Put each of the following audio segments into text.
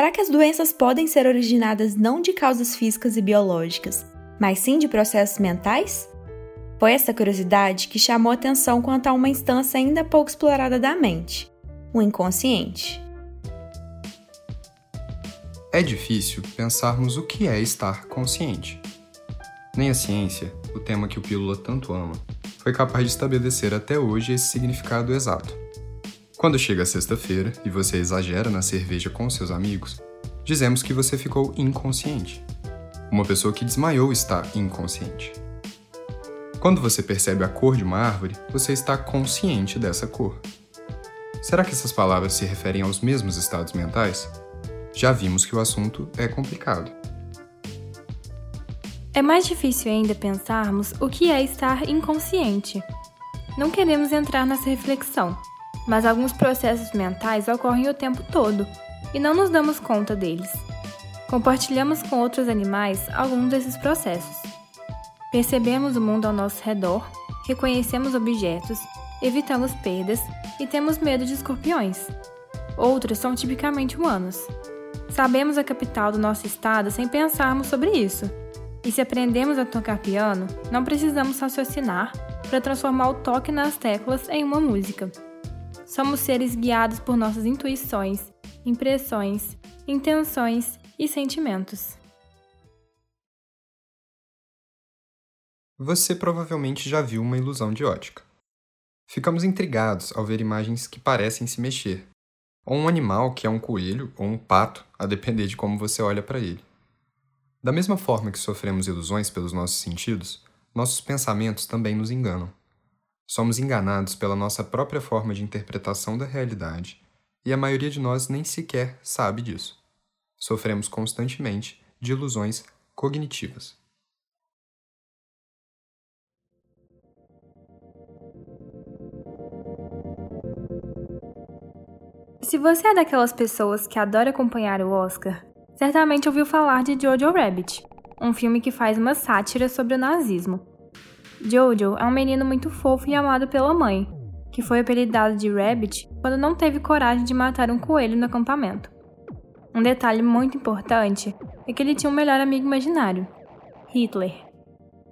Será que as doenças podem ser originadas não de causas físicas e biológicas, mas sim de processos mentais? Foi essa curiosidade que chamou atenção quanto a uma instância ainda pouco explorada da mente, o inconsciente. É difícil pensarmos o que é estar consciente. Nem a ciência, o tema que o Pílula tanto ama, foi capaz de estabelecer até hoje esse significado exato. Quando chega sexta-feira e você exagera na cerveja com seus amigos, dizemos que você ficou inconsciente. Uma pessoa que desmaiou está inconsciente. Quando você percebe a cor de uma árvore, você está consciente dessa cor. Será que essas palavras se referem aos mesmos estados mentais? Já vimos que o assunto é complicado. É mais difícil ainda pensarmos o que é estar inconsciente. Não queremos entrar nessa reflexão, mas alguns processos mentais ocorrem o tempo todo e não nos damos conta deles. Compartilhamos com outros animais alguns desses processos. Percebemos o mundo ao nosso redor, reconhecemos objetos, evitamos perdas e temos medo de escorpiões. Outros são tipicamente humanos. Sabemos a capital do nosso estado sem pensarmos sobre isso. E se aprendemos a tocar piano, não precisamos raciocinar para transformar o toque nas teclas em uma música. Somos seres guiados por nossas intuições, impressões, intenções e sentimentos. Você provavelmente já viu uma ilusão de ótica. Ficamos intrigados ao ver imagens que parecem se mexer, ou um animal que é um coelho ou um pato, a depender de como você olha para ele. Da mesma forma que sofremos ilusões pelos nossos sentidos, nossos pensamentos também nos enganam. Somos enganados pela nossa própria forma de interpretação da realidade, e a maioria de nós nem sequer sabe disso. Sofremos constantemente de ilusões cognitivas. Se você é daquelas pessoas que adora acompanhar o Oscar, certamente ouviu falar de Jojo Rabbit, um filme que faz uma sátira sobre o nazismo. Jojo é um menino muito fofo e amado pela mãe, que foi apelidado de Rabbit quando não teve coragem de matar um coelho no acampamento. Um detalhe muito importante é que ele tinha um melhor amigo imaginário, Hitler.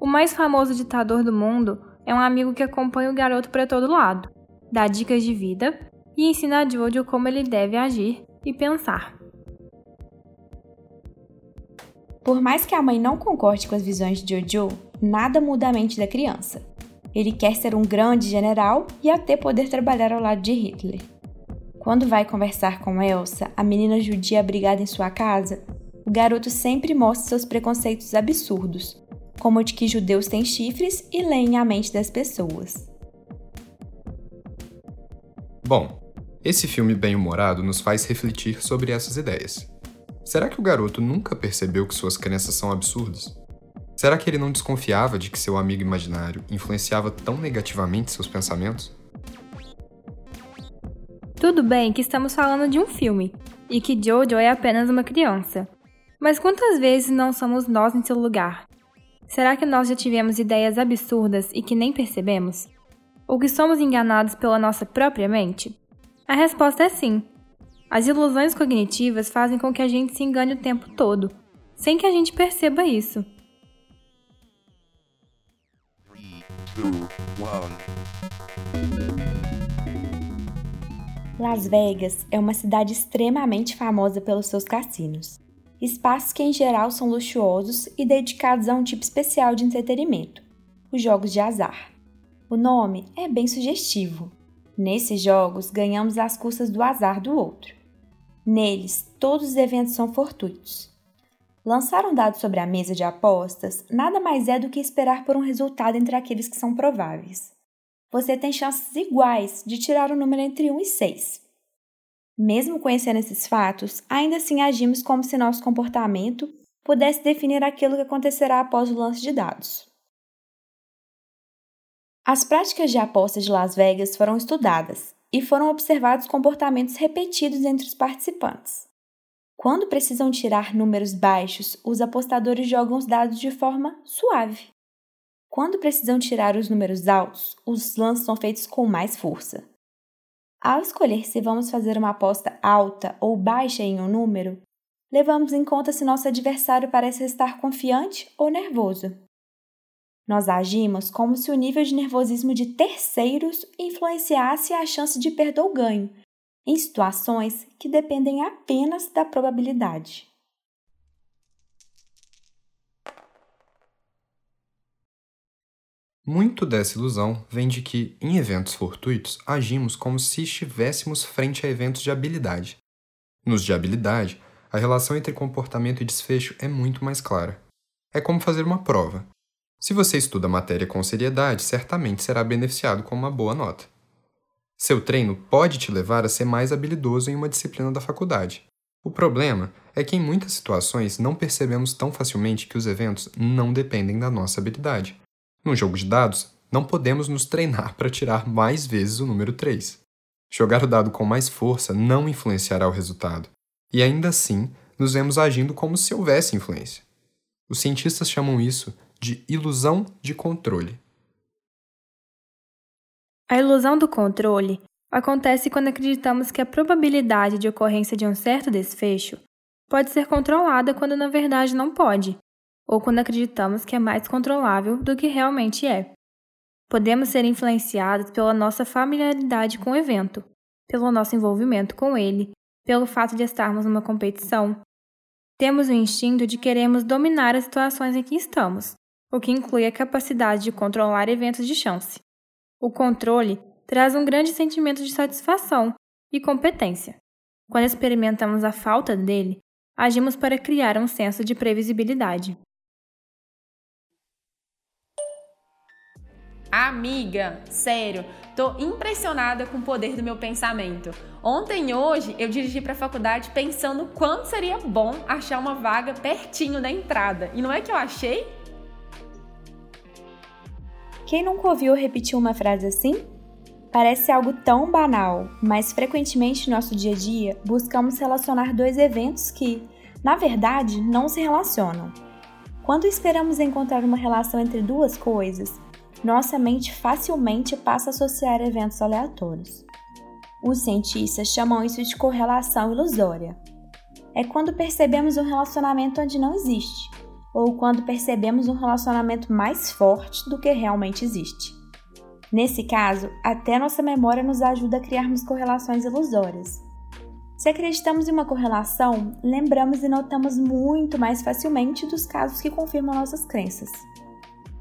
O mais famoso ditador do mundo é um amigo que acompanha o garoto para todo lado, dá dicas de vida e ensina a Jojo como ele deve agir e pensar. Por mais que a mãe não concorde com as visões de Jojo, nada muda a mente da criança. Ele quer ser um grande general e até poder trabalhar ao lado de Hitler. Quando vai conversar com Elsa, a menina judia abrigada em sua casa, o garoto sempre mostra seus preconceitos absurdos, como o de que judeus têm chifres e leem a mente das pessoas. Bom, esse filme bem-humorado nos faz refletir sobre essas ideias. Será que o garoto nunca percebeu que suas crenças são absurdas? Será que ele não desconfiava de que seu amigo imaginário influenciava tão negativamente seus pensamentos? Tudo bem que estamos falando de um filme e que Jojo é apenas uma criança. Mas quantas vezes não somos nós em seu lugar? Será que nós já tivemos ideias absurdas e que nem percebemos? Ou que somos enganados pela nossa própria mente? A resposta é sim. As ilusões cognitivas fazem com que a gente se engane o tempo todo, sem que a gente perceba isso. Las Vegas é uma cidade extremamente famosa pelos seus cassinos. Espaços que, em geral, são luxuosos e dedicados a um tipo especial de entretenimento: os jogos de azar. O nome é bem sugestivo, Nesses jogos, ganhamos às custas do azar do outro. Neles, todos os eventos são fortuitos. Lançar um dado sobre a mesa de apostas nada mais é do que esperar por um resultado entre aqueles que são prováveis. Você tem chances iguais de tirar o número entre 1 e 6. Mesmo conhecendo esses fatos, ainda assim agimos como se nosso comportamento pudesse definir aquilo que acontecerá após o lance de dados. As práticas de apostas de Las Vegas foram estudadas e foram observados comportamentos repetidos entre os participantes. Quando precisam tirar números baixos, os apostadores jogam os dados de forma suave. Quando precisam tirar os números altos, os lances são feitos com mais força. Ao escolher se vamos fazer uma aposta alta ou baixa em um número, levamos em conta se nosso adversário parece estar confiante ou nervoso. Nós agimos como se o nível de nervosismo de terceiros influenciasse a chance de perder ou ganho, em situações que dependem apenas da probabilidade. Muito dessa ilusão vem de que, em eventos fortuitos, agimos como se estivéssemos frente a eventos de habilidade. Nos de habilidade, a relação entre comportamento e desfecho é muito mais clara. É como fazer uma prova. Se você estuda a matéria com seriedade, certamente será beneficiado com uma boa nota. Seu treino pode te levar a ser mais habilidoso em uma disciplina da faculdade. O problema é que em muitas situações não percebemos tão facilmente que os eventos não dependem da nossa habilidade. No jogo de dados, não podemos nos treinar para tirar mais vezes o número 3. Jogar o dado com mais força não influenciará o resultado, e ainda assim nos vemos agindo como se houvesse influência. Os cientistas chamam isso de ilusão de controle. A ilusão do controle acontece quando acreditamos que a probabilidade de ocorrência de um certo desfecho pode ser controlada quando na verdade não pode ou quando acreditamos que é mais controlável do que realmente é. Podemos ser influenciados pela nossa familiaridade com o evento, pelo nosso envolvimento com ele, pelo fato de estarmos numa competição. Temos o instinto de queremos dominar as situações em que estamos, o que inclui a capacidade de controlar eventos de chance. O controle traz um grande sentimento de satisfação e competência. Quando experimentamos a falta dele, agimos para criar um senso de previsibilidade. Amiga, sério, tô impressionada com o poder do meu pensamento. Ontem e hoje eu dirigi para a faculdade pensando quanto seria bom achar uma vaga pertinho da entrada. E não é que eu achei? Quem nunca ouviu repetir uma frase assim? Parece algo tão banal, mas frequentemente no nosso dia a dia buscamos relacionar dois eventos que, na verdade, não se relacionam. Quando esperamos encontrar uma relação entre duas coisas, nossa mente facilmente passa a associar eventos aleatórios. Os cientistas chamam isso de correlação ilusória. É quando percebemos um relacionamento onde não existe, ou quando percebemos um relacionamento mais forte do que realmente existe. Nesse caso, até nossa memória nos ajuda a criarmos correlações ilusórias. Se acreditamos em uma correlação, lembramos e notamos muito mais facilmente dos casos que confirmam nossas crenças.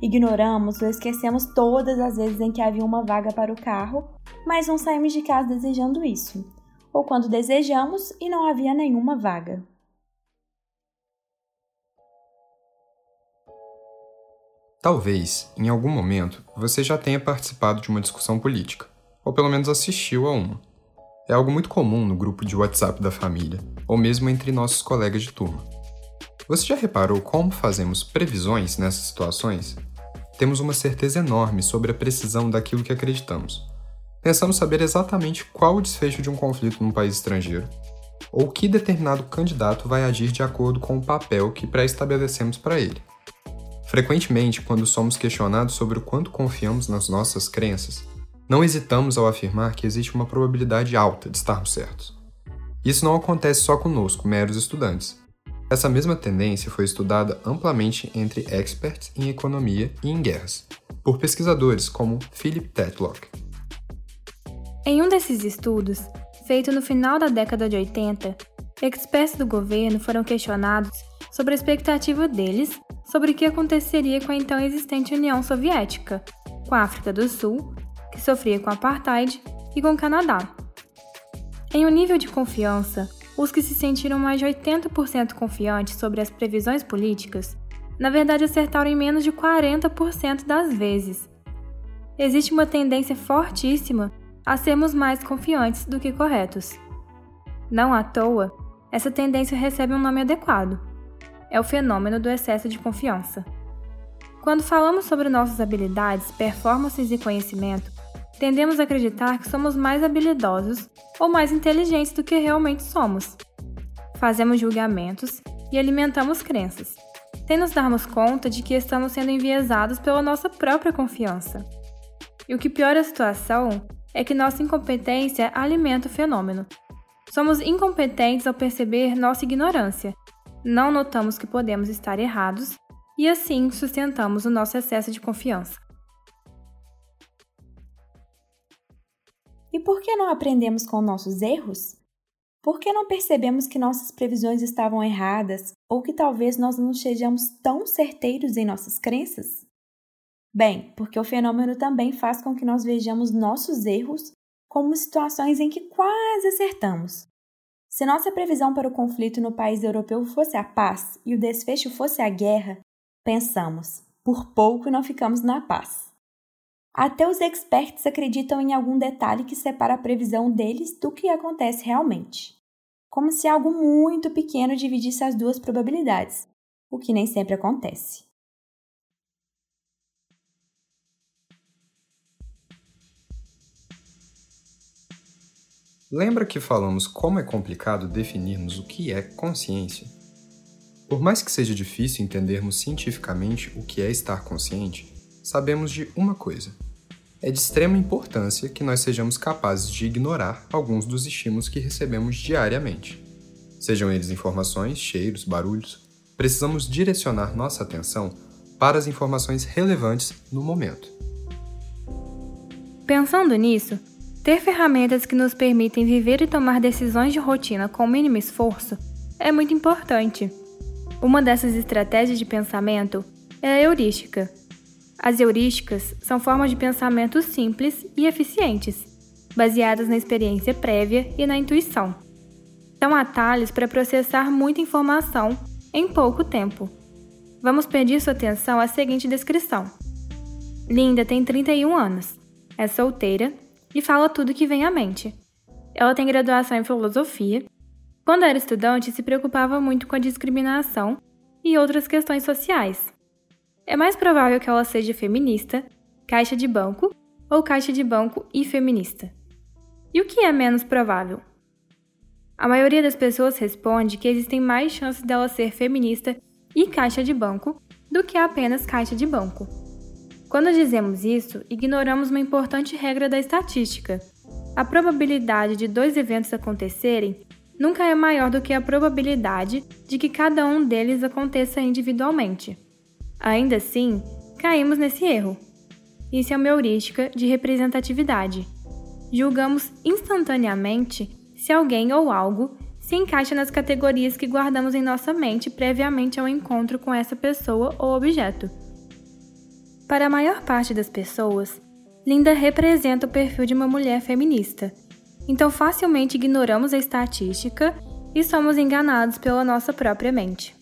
Ignoramos ou esquecemos todas as vezes em que havia uma vaga para o carro, mas não saímos de casa desejando isso, ou quando desejamos e não havia nenhuma vaga. Talvez, em algum momento, você já tenha participado de uma discussão política, ou pelo menos assistiu a uma. É algo muito comum no grupo de WhatsApp da família, ou mesmo entre nossos colegas de turma. Você já reparou como fazemos previsões nessas situações? temos uma certeza enorme sobre a precisão daquilo que acreditamos. Pensamos saber exatamente qual o desfecho de um conflito num país estrangeiro, ou que determinado candidato vai agir de acordo com o papel que pré-estabelecemos para ele. Frequentemente, quando somos questionados sobre o quanto confiamos nas nossas crenças, não hesitamos ao afirmar que existe uma probabilidade alta de estarmos certos. Isso não acontece só conosco, meros estudantes. Essa mesma tendência foi estudada amplamente entre experts em economia e em guerras, por pesquisadores como Philip Tetlock. Em um desses estudos, feito no final da década de 80, experts do governo foram questionados sobre a expectativa deles sobre o que aconteceria com a então existente União Soviética, com a África do Sul, que sofria com apartheid, e com o Canadá. Em um nível de confiança, os que se sentiram mais de 80% confiantes sobre as previsões políticas, na verdade acertaram em menos de 40% das vezes. Existe uma tendência fortíssima a sermos mais confiantes do que corretos. Não à toa, essa tendência recebe um nome adequado. É o fenômeno do excesso de confiança. Quando falamos sobre nossas habilidades, performances e conhecimento, tendemos a acreditar que somos mais habilidosos ou mais inteligentes do que realmente somos. Fazemos julgamentos e alimentamos crenças, sem nos darmos conta de que estamos sendo enviesados pela nossa própria confiança. E o que piora a situação é que nossa incompetência alimenta o fenômeno. somos incompetentes ao perceber nossa ignorância. Não notamos que podemos estar errados e assim sustentamos o nosso excesso de confiança. E por que não aprendemos com nossos erros? Por que não percebemos que nossas previsões estavam erradas ou que talvez nós não sejamos tão certeiros em nossas crenças? Bem, porque o fenômeno também faz com que nós vejamos nossos erros como situações em que quase acertamos. Se nossa previsão para o conflito no país europeu fosse a paz e o desfecho fosse a guerra, pensamos, por pouco não ficamos na paz. Até os experts acreditam em algum detalhe que separa a previsão deles do que acontece realmente. Como se algo muito pequeno dividisse as duas probabilidades, o que nem sempre acontece. Lembra que falamos como é complicado definirmos o que é consciência? Por mais que seja difícil entendermos cientificamente o que é estar consciente, sabemos de uma coisa. É de extrema importância que nós sejamos capazes de ignorar alguns dos estímulos que recebemos diariamente. Sejam eles informações, cheiros, barulhos, precisamos direcionar nossa atenção para as informações relevantes no momento. Pensando nisso, ter ferramentas que nos permitem viver e tomar decisões de rotina com mínimo esforço é muito importante. Uma dessas estratégias de pensamento é a heurística, as heurísticas são formas de pensamento simples e eficientes, baseadas na experiência prévia e na intuição. São atalhos para processar muita informação em pouco tempo. Vamos pedir sua atenção à seguinte descrição. Linda tem 31 anos, é solteira e fala tudo que vem à mente. Ela tem graduação em filosofia. Quando era estudante, se preocupava muito com a discriminação e outras questões sociais. É mais provável que ela seja feminista, caixa de banco ou caixa de banco e feminista. E o que é menos provável? A maioria das pessoas responde que existem mais chances dela ser feminista e caixa de banco do que apenas caixa de banco. Quando dizemos isso, ignoramos uma importante regra da estatística. A probabilidade de dois eventos acontecerem nunca é maior do que a probabilidade de que cada um deles aconteça individualmente. Ainda assim, caímos nesse erro. Isso é uma heurística de representatividade. Julgamos instantaneamente se alguém ou algo se encaixa nas categorias que guardamos em nossa mente previamente ao encontro com essa pessoa ou objeto. Para a maior parte das pessoas, Linda representa o perfil de uma mulher feminista, então facilmente ignoramos a estatística e somos enganados pela nossa própria mente.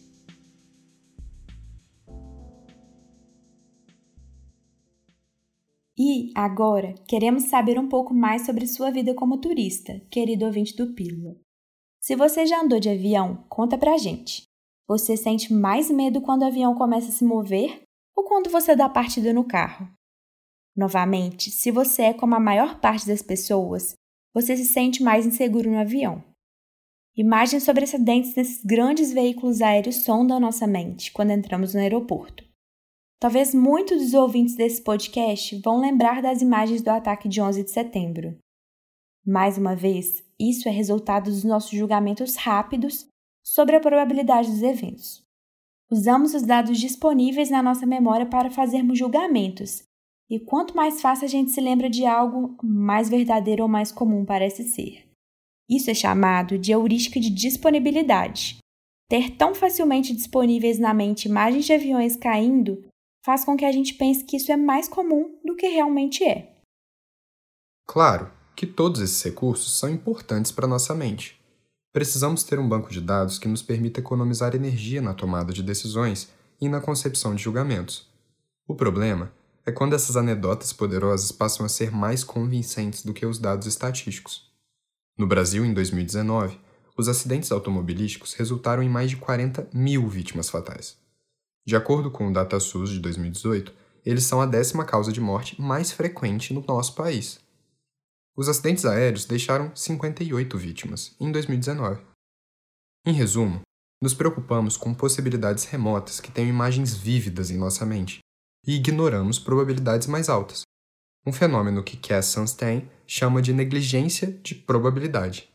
E, agora, queremos saber um pouco mais sobre sua vida como turista, querido ouvinte do Pílula. Se você já andou de avião, conta pra gente. Você sente mais medo quando o avião começa a se mover ou quando você dá partida no carro? Novamente, se você é como a maior parte das pessoas, você se sente mais inseguro no avião. Imagens sobre acidentes nesses grandes veículos aéreos sondam nossa mente quando entramos no aeroporto. Talvez muitos dos ouvintes desse podcast vão lembrar das imagens do ataque de 11 de setembro. Mais uma vez, isso é resultado dos nossos julgamentos rápidos sobre a probabilidade dos eventos. Usamos os dados disponíveis na nossa memória para fazermos julgamentos, e quanto mais fácil a gente se lembra de algo, mais verdadeiro ou mais comum parece ser. Isso é chamado de heurística de disponibilidade. Ter tão facilmente disponíveis na mente imagens de aviões caindo faz com que a gente pense que isso é mais comum do que realmente é. Claro que todos esses recursos são importantes para nossa mente. Precisamos ter um banco de dados que nos permita economizar energia na tomada de decisões e na concepção de julgamentos. O problema é quando essas anedotas poderosas passam a ser mais convincentes do que os dados estatísticos. No Brasil, em 2019, os acidentes automobilísticos resultaram em mais de 40 mil vítimas fatais. De acordo com o DataSUS de 2018, eles são a décima causa de morte mais frequente no nosso país. Os acidentes aéreos deixaram 58 vítimas em 2019. Em resumo, nos preocupamos com possibilidades remotas que têm imagens vívidas em nossa mente e ignoramos probabilidades mais altas, um fenômeno que Cass Sunstein chama de negligência de probabilidade.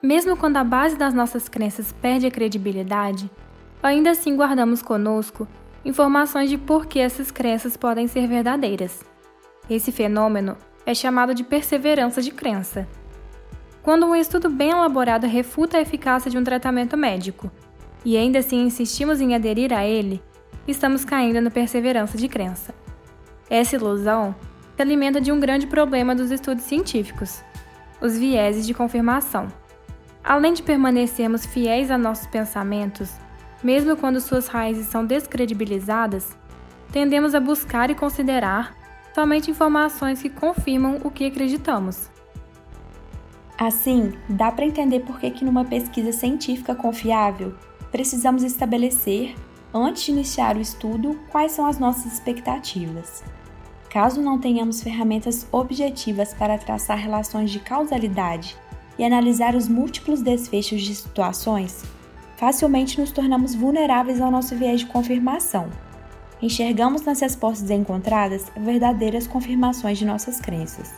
Mesmo quando a base das nossas crenças perde a credibilidade, ainda assim guardamos conosco informações de por que essas crenças podem ser verdadeiras. Esse fenômeno é chamado de perseverança de crença. Quando um estudo bem elaborado refuta a eficácia de um tratamento médico, e ainda assim insistimos em aderir a ele, estamos caindo na perseverança de crença. Essa ilusão se alimenta de um grande problema dos estudos científicos: os vieses de confirmação. Além de permanecermos fiéis a nossos pensamentos, mesmo quando suas raízes são descredibilizadas, tendemos a buscar e considerar somente informações que confirmam o que acreditamos. Assim, dá para entender por que, que numa pesquisa científica confiável, precisamos estabelecer, antes de iniciar o estudo, quais são as nossas expectativas. Caso não tenhamos ferramentas objetivas para traçar relações de causalidade e analisar os múltiplos desfechos de situações, facilmente nos tornamos vulneráveis ao nosso viés de confirmação. Enxergamos nas respostas encontradas verdadeiras confirmações de nossas crenças.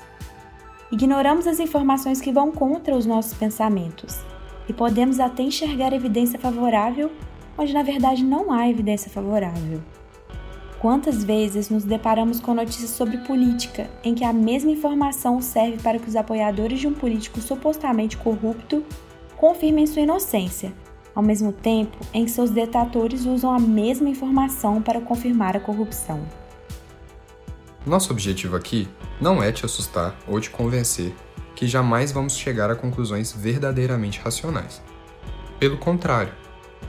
Ignoramos as informações que vão contra os nossos pensamentos e podemos até enxergar evidência favorável onde na verdade não há evidência favorável. Quantas vezes nos deparamos com notícias sobre política em que a mesma informação serve para que os apoiadores de um político supostamente corrupto confirmem sua inocência, ao mesmo tempo em que seus detratores usam a mesma informação para confirmar a corrupção? Nosso objetivo aqui não é te assustar ou te convencer que jamais vamos chegar a conclusões verdadeiramente racionais. Pelo contrário,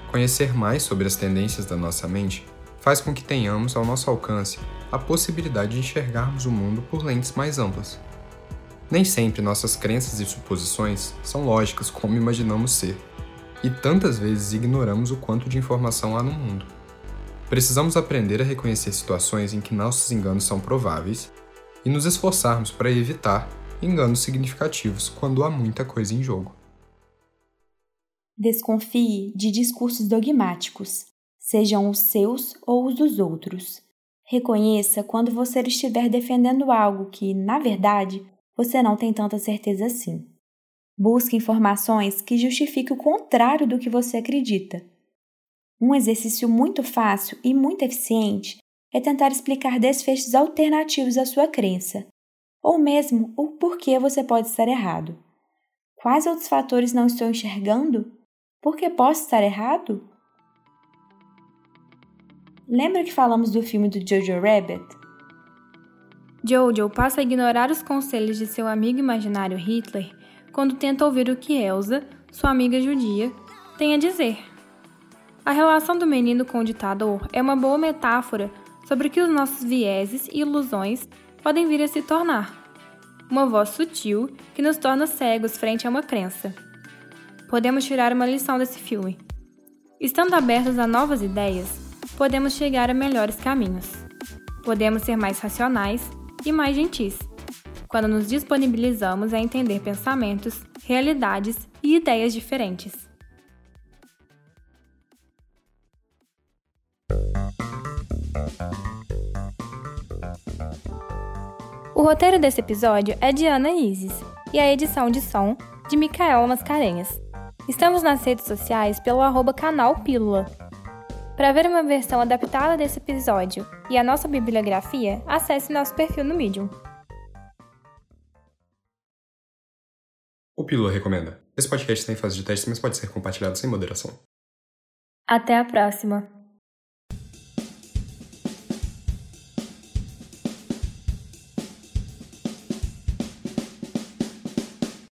conhecer mais sobre as tendências da nossa mente faz com que tenhamos ao nosso alcance a possibilidade de enxergarmos o mundo por lentes mais amplas. Nem sempre nossas crenças e suposições são lógicas como imaginamos ser, e tantas vezes ignoramos o quanto de informação há no mundo. Precisamos aprender a reconhecer situações em que nossos enganos são prováveis e nos esforçarmos para evitar enganos significativos quando há muita coisa em jogo. Desconfie de discursos dogmáticos, sejam os seus ou os dos outros. Reconheça quando você estiver defendendo algo que, na verdade, você não tem tanta certeza assim. Busque informações que justifiquem o contrário do que você acredita. Um exercício muito fácil e muito eficiente é tentar explicar desfechos alternativos à sua crença, ou mesmo o porquê você pode estar errado. Quais outros fatores não estou enxergando? Por que posso estar errado? Lembra que falamos do filme do Jojo Rabbit? Jojo passa a ignorar os conselhos de seu amigo imaginário Hitler quando tenta ouvir o que Elsa, sua amiga judia, tem a dizer. A relação do menino com o ditador é uma boa metáfora sobre o que os nossos vieses e ilusões podem vir a se tornar. Uma voz sutil que nos torna cegos frente a uma crença. Podemos tirar uma lição desse filme. Estando abertos a novas ideias, podemos chegar a melhores caminhos. Podemos ser mais racionais e mais gentis, quando nos disponibilizamos a entender pensamentos, realidades e ideias diferentes. O roteiro desse episódio é de Ana Isis e a edição de som de Micaela Mascarenhas. Estamos nas redes sociais pelo arroba canal Pílula para ver uma versão adaptada desse episódio e a nossa bibliografia, acesse nosso perfil no Medium. O Pílula recomenda. Esse podcast está em fase de teste, mas pode ser compartilhado sem moderação. Até a próxima!